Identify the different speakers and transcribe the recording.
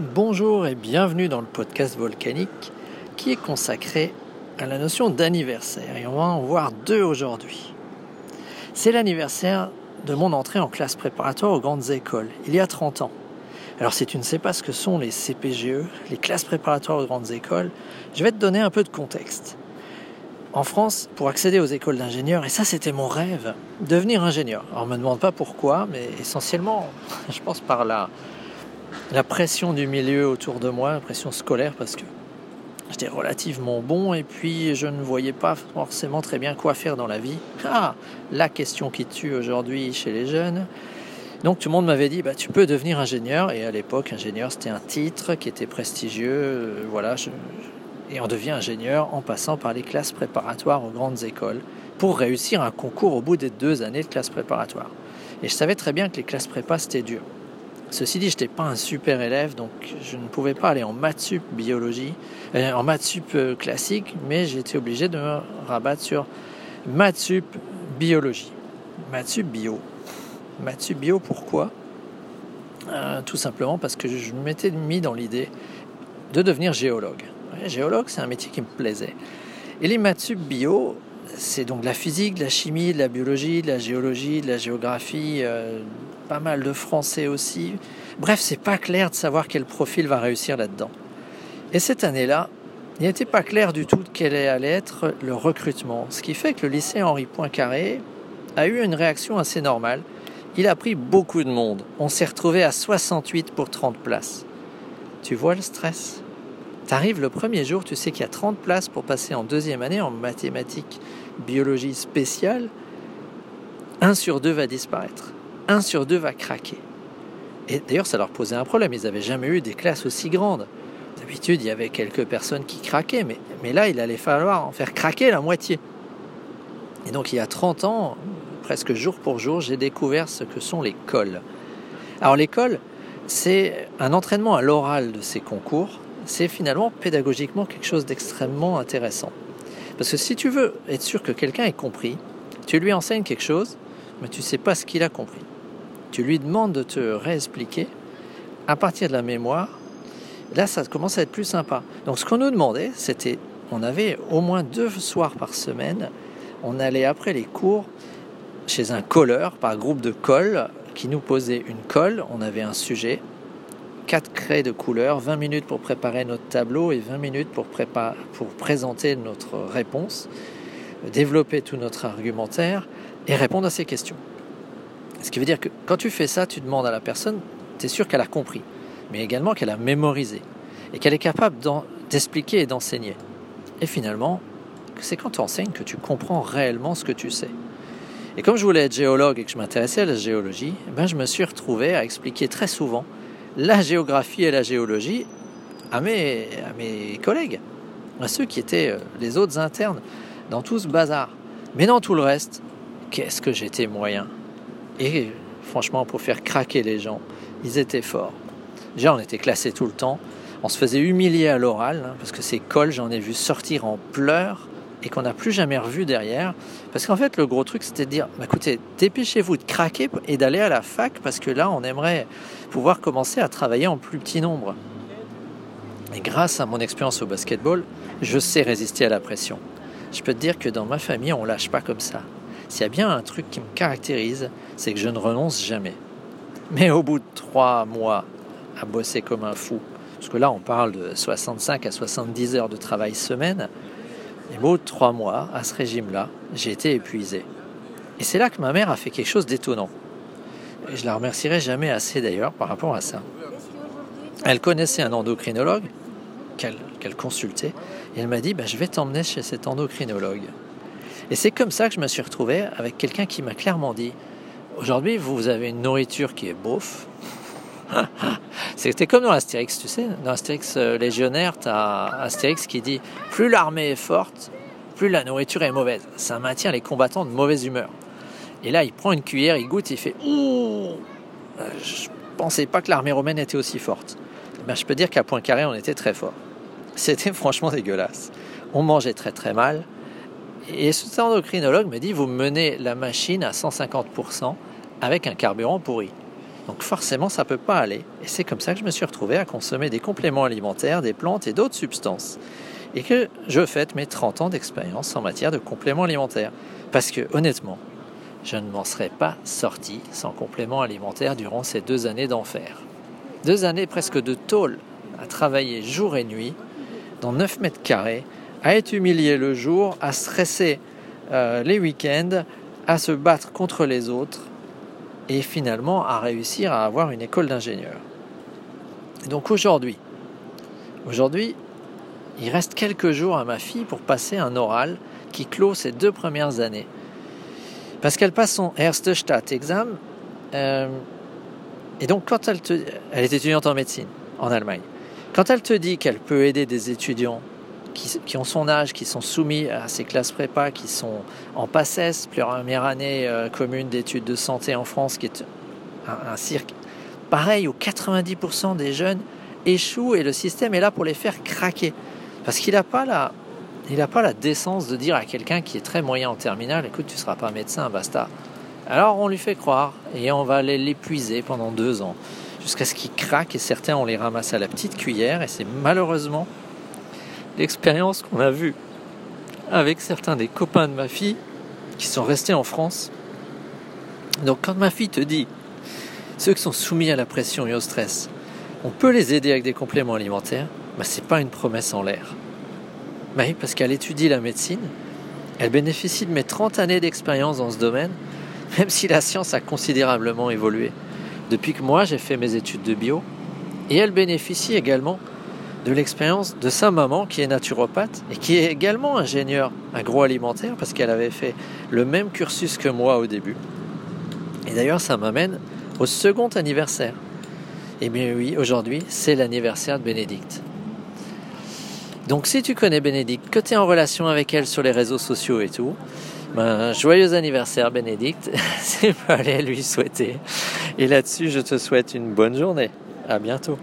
Speaker 1: Bonjour et bienvenue dans le podcast volcanique qui est consacré à la notion d'anniversaire et on va en voir deux aujourd'hui. C'est l'anniversaire de mon entrée en classe préparatoire aux grandes écoles, il y a 30 ans. Alors si tu ne sais pas ce que sont les CPGE, les classes préparatoires aux grandes écoles, je vais te donner un peu de contexte. En France, pour accéder aux écoles d'ingénieurs, et ça c'était mon rêve, devenir ingénieur. Alors on me demande pas pourquoi, mais essentiellement, je pense par la, la pression du milieu autour de moi, la pression scolaire, parce que j'étais relativement bon et puis je ne voyais pas forcément très bien quoi faire dans la vie. Ah, la question qui tue aujourd'hui chez les jeunes. Donc tout le monde m'avait dit, bah, tu peux devenir ingénieur. Et à l'époque, ingénieur, c'était un titre qui était prestigieux. Euh, voilà, et on devient ingénieur en passant par les classes préparatoires aux grandes écoles pour réussir un concours au bout des deux années de classe préparatoire. Et je savais très bien que les classes prépa, c'était dur. Ceci dit, je n'étais pas un super élève, donc je ne pouvais pas aller en maths sup biologie, euh, en maths sup euh, classique, mais j'étais obligé de me rabattre sur maths sup biologie. Maths sup bio. Maths sup bio, pourquoi? Euh, Tout simplement parce que je m'étais mis dans l'idée de devenir géologue. géologue, c'est un métier qui me plaisait. Et les maths sup bio, c'est donc de la physique, de la chimie, de la biologie, de la géologie, de la géographie, pas mal de français aussi. Bref, c'est pas clair de savoir quel profil va réussir là-dedans. Et cette année-là, il n'était pas clair du tout quel allait être le recrutement. Ce qui fait que le lycée Henri Poincaré a eu une réaction assez normale. Il a pris beaucoup de monde. On s'est retrouvé à 68 pour 30 places. Tu vois le stress? T'arrives le premier jour, tu sais qu'il y a 30 places pour passer en deuxième année en mathématiques, biologie spéciale. Un sur deux va disparaître un sur deux va craquer. Et d'ailleurs, ça leur posait un problème. Ils n'avaient jamais eu des classes aussi grandes. D'habitude, il y avait quelques personnes qui craquaient, mais, là, il allait falloir en faire craquer la moitié. Et donc, il y a 30 ans, presque jour pour jour, j'ai découvert ce que sont les cols. Alors, l'école, c'est un entraînement à l'oral de ces concours. C'est finalement pédagogiquement quelque chose d'extrêmement intéressant. Parce que si tu veux être sûr que quelqu'un ait compris, tu lui enseignes quelque chose, mais tu ne sais pas ce qu'il a compris tu lui demandes de te réexpliquer à partir de la mémoire. Là, ça commence à être plus sympa. Donc, ce qu'on nous demandait, c'était, on avait au moins deux soirs par semaine, on allait après les cours chez un colleur par groupe de colle qui nous posait une colle. On avait un sujet, quatre craies de couleur, 20 minutes pour préparer notre tableau et 20 minutes pour, pour présenter notre réponse, développer tout notre argumentaire et répondre à ces questions. Ce qui veut dire que quand tu fais ça, tu demandes à la personne, tu es sûr qu'elle a compris, mais également qu'elle a mémorisé et qu'elle est capable d'expliquer et d'enseigner. Et finalement, c'est quand tu enseignes que tu comprends réellement ce que tu sais. Et comme je voulais être géologue et que je m'intéressais à la géologie, eh ben je me suis retrouvé à expliquer très souvent la géographie et la géologie à mes, collègues, à ceux qui étaient euh, les autres internes dans tout ce bazar. Mais dans tout le reste, qu'est-ce que j'étais moyen? Et franchement, pour faire craquer les gens, ils étaient forts. Déjà, on était classés tout le temps. On se faisait humilier à l'oral, hein, parce que ces cols, j'en ai vu sortir en pleurs et qu'on n'a plus jamais revu derrière. Parce qu'en fait, le gros truc, c'était de dire bah, écoutez, dépêchez-vous de craquer et d'aller à la fac, parce que là, on aimerait pouvoir commencer à travailler en plus petit nombre. Et grâce à mon expérience au basketball, je sais résister à la pression. Je peux te dire que dans ma famille, on lâche pas comme ça. S'il y a bien un truc qui me caractérise, c'est que je ne renonce jamais. Mais au bout de trois mois à bosser comme un fou, parce que là on parle de 65 à 70 heures de travail semaine, et au bout de trois mois à ce régime-là, j'ai été épuisé. Et c'est là que ma mère a fait quelque chose d'étonnant. Et je la remercierai jamais assez d'ailleurs par rapport à ça. Elle connaissait un endocrinologue qu'elle consultait, et elle m'a dit bah, Je vais t'emmener chez cet endocrinologue. Et c'est comme ça que je me suis retrouvé avec quelqu'un qui m'a clairement dit Aujourd'hui, vous avez une nourriture qui est beauf. C'était comme dans Astérix, tu sais. Dans Astérix euh, légionnaire, tu as Astérix qui dit Plus l'armée est forte, plus la nourriture est mauvaise. Ça maintient les combattants de mauvaise humeur. Et là, il prend une cuillère, il goûte, il fait Ouh Je pensais pas que l'armée romaine était aussi forte. Ben, je peux dire qu'à Poincaré, on était très fort. C'était franchement dégueulasse. On mangeait très très mal. Et ce endocrinologue me dit, vous menez la machine à 150% avec un carburant pourri. Donc forcément, ça ne peut pas aller. Et c'est comme ça que je me suis retrouvé à consommer des compléments alimentaires, des plantes et d'autres substances. Et que je fête mes 30 ans d'expérience en matière de compléments alimentaires. Parce que honnêtement, je ne m'en serais pas sorti sans compléments alimentaires durant ces deux années d'enfer. Deux années presque de tôle à travailler jour et nuit dans 9 mètres carrés, à être humilié le jour, à stresser euh, les week-ends, à se battre contre les autres et finalement à réussir à avoir une école d'ingénieur. Donc aujourd'hui, aujourd'hui, il reste quelques jours à ma fille pour passer un oral qui clôt ses deux premières années. Parce qu'elle passe son Erste Staatsexamen. Euh, et donc, quand elle, te, elle est étudiante en médecine en Allemagne. Quand elle te dit qu'elle peut aider des étudiants qui, ont son âge, qui sont soumis à ces classes prépa, qui sont en PACES, première année euh, commune d'études de santé en France, qui est un, cirque pareil où 90% des jeunes échouent et le système est là pour les faire craquer. Parce qu'il n'a pas la, il n'a pas la décence de dire à quelqu'un qui est très moyen en terminale, écoute, tu ne seras pas médecin, basta. Alors on lui fait croire et on va l'épuiser pendant deux ans jusqu'à ce qu'il craque et certains on les ramasse à la petite cuillère et c'est malheureusement l'expérience qu'on a vue avec certains des copains de ma fille qui sont restés en France. Donc quand ma fille te dit, ceux qui sont soumis à la pression et au stress, on peut les aider avec des compléments alimentaires, ce n'est pas une promesse en l'air. Oui, parce qu'elle étudie la médecine, elle bénéficie de mes 30 années d'expérience dans ce domaine, même si la science a considérablement évolué depuis que moi j'ai fait mes études de bio, et elle bénéficie également de l'expérience de sa maman qui est naturopathe et qui est également ingénieure agroalimentaire parce qu'elle avait fait le même cursus que moi au début. Et d'ailleurs, ça m'amène au second anniversaire. Eh bien oui, aujourd'hui, c'est l'anniversaire de Bénédicte. Donc si tu connais Bénédicte, que tu es en relation avec elle sur les réseaux sociaux et tout, ben, joyeux anniversaire Bénédicte, c'est pas aller lui souhaiter. Et là-dessus, je te souhaite une bonne journée. À bientôt.